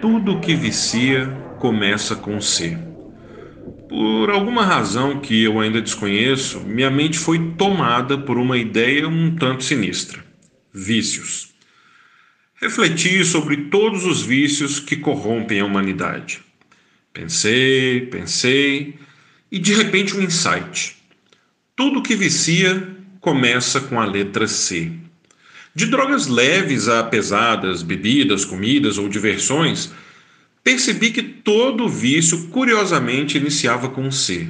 Tudo que vicia começa com C. Por alguma razão que eu ainda desconheço, minha mente foi tomada por uma ideia um tanto sinistra: vícios. Refleti sobre todos os vícios que corrompem a humanidade. Pensei, pensei, e de repente um insight. Tudo que vicia começa com a letra C. De drogas leves a pesadas, bebidas, comidas ou diversões, percebi que todo vício curiosamente iniciava com C.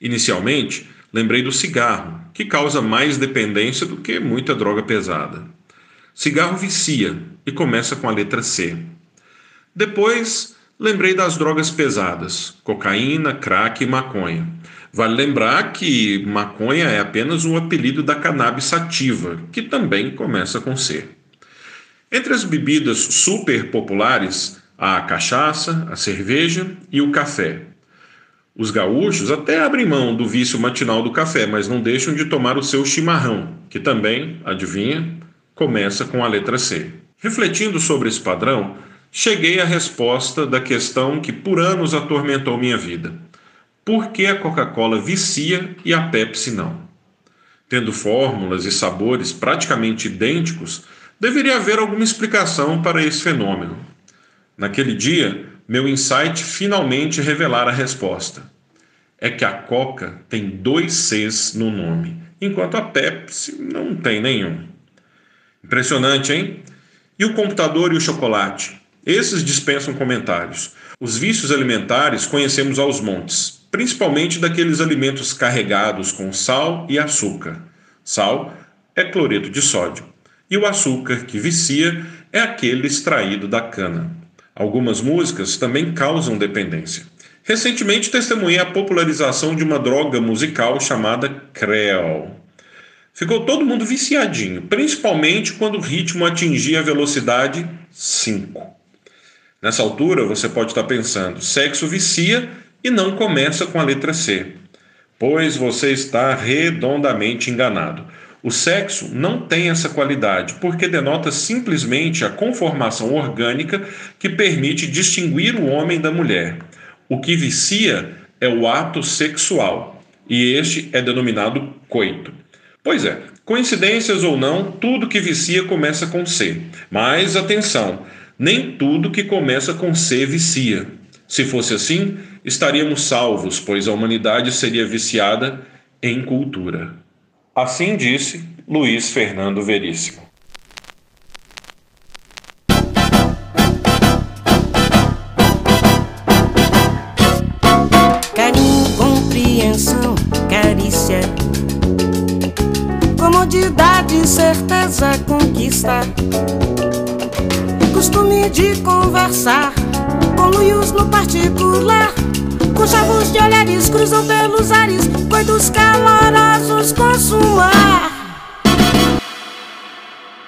Inicialmente, lembrei do cigarro, que causa mais dependência do que muita droga pesada. Cigarro vicia e começa com a letra C. Depois, lembrei das drogas pesadas, cocaína, crack e maconha Vale lembrar que maconha é apenas um apelido da cannabis sativa, que também começa com C. Entre as bebidas super populares, há a cachaça, a cerveja e o café. Os gaúchos até abrem mão do vício matinal do café, mas não deixam de tomar o seu chimarrão, que também, adivinha, começa com a letra C. Refletindo sobre esse padrão, cheguei à resposta da questão que por anos atormentou minha vida por que a Coca-Cola vicia e a Pepsi não? Tendo fórmulas e sabores praticamente idênticos, deveria haver alguma explicação para esse fenômeno. Naquele dia, meu insight finalmente revelara a resposta. É que a Coca tem dois Cs no nome, enquanto a Pepsi não tem nenhum. Impressionante, hein? E o computador e o chocolate? Esses dispensam comentários. Os vícios alimentares conhecemos aos montes principalmente daqueles alimentos carregados com sal e açúcar. Sal é cloreto de sódio, e o açúcar que vicia é aquele extraído da cana. Algumas músicas também causam dependência. Recentemente testemunhei a popularização de uma droga musical chamada Creole. Ficou todo mundo viciadinho, principalmente quando o ritmo atingia a velocidade 5. Nessa altura, você pode estar pensando: sexo vicia e não começa com a letra C, pois você está redondamente enganado. O sexo não tem essa qualidade, porque denota simplesmente a conformação orgânica que permite distinguir o homem da mulher. O que vicia é o ato sexual, e este é denominado coito. Pois é, coincidências ou não, tudo que vicia começa com C. Mas atenção, nem tudo que começa com C vicia. Se fosse assim, estaríamos salvos, pois a humanidade seria viciada em cultura. Assim disse Luiz Fernando Veríssimo. Carinho, compreensão, carícia, comodidade, certeza, conquista, costume de conversar Conluios no particular Com chavos de olhares cruzam pelos ares Coitos calorosos consumar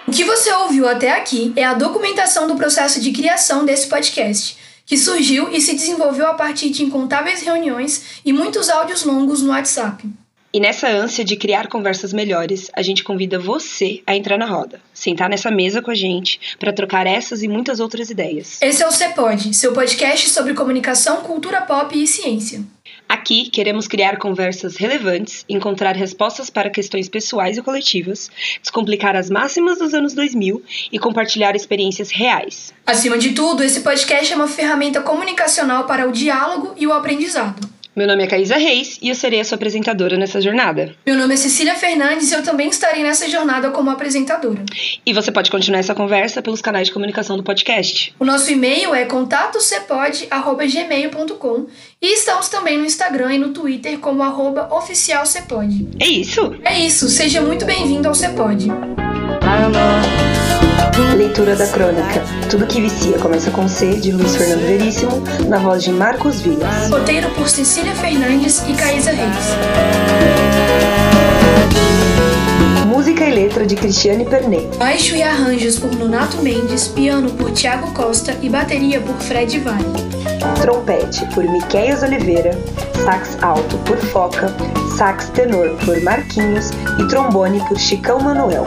O que você ouviu até aqui é a documentação do processo de criação desse podcast, que surgiu e se desenvolveu a partir de incontáveis reuniões e muitos áudios longos no WhatsApp. E nessa ânsia de criar conversas melhores, a gente convida você a entrar na roda, sentar nessa mesa com a gente para trocar essas e muitas outras ideias. Esse é o CEPOD, seu podcast sobre comunicação, cultura pop e ciência. Aqui queremos criar conversas relevantes, encontrar respostas para questões pessoais e coletivas, descomplicar as máximas dos anos 2000 e compartilhar experiências reais. Acima de tudo, esse podcast é uma ferramenta comunicacional para o diálogo e o aprendizado. Meu nome é Caísa Reis e eu serei a sua apresentadora nessa jornada. Meu nome é Cecília Fernandes e eu também estarei nessa jornada como apresentadora. E você pode continuar essa conversa pelos canais de comunicação do podcast. O nosso e-mail é contatocepod.gmail.com e estamos também no Instagram e no Twitter como arroba oficialcepod. É isso? É isso, seja muito bem-vindo ao Cepod. Leitura da crônica Tudo que Vicia começa com C, de Luiz Fernando Veríssimo, na voz de Marcos Vilas. Roteiro por Cecília Fernandes e Caísa Reis. Música e letra de Cristiane Pernet. Baixo e arranjos por Nonato Mendes, piano por Tiago Costa e bateria por Fred Vale. Trompete por Miqueias Oliveira, sax alto por Foca, sax tenor por Marquinhos e trombone por Chicão Manuel.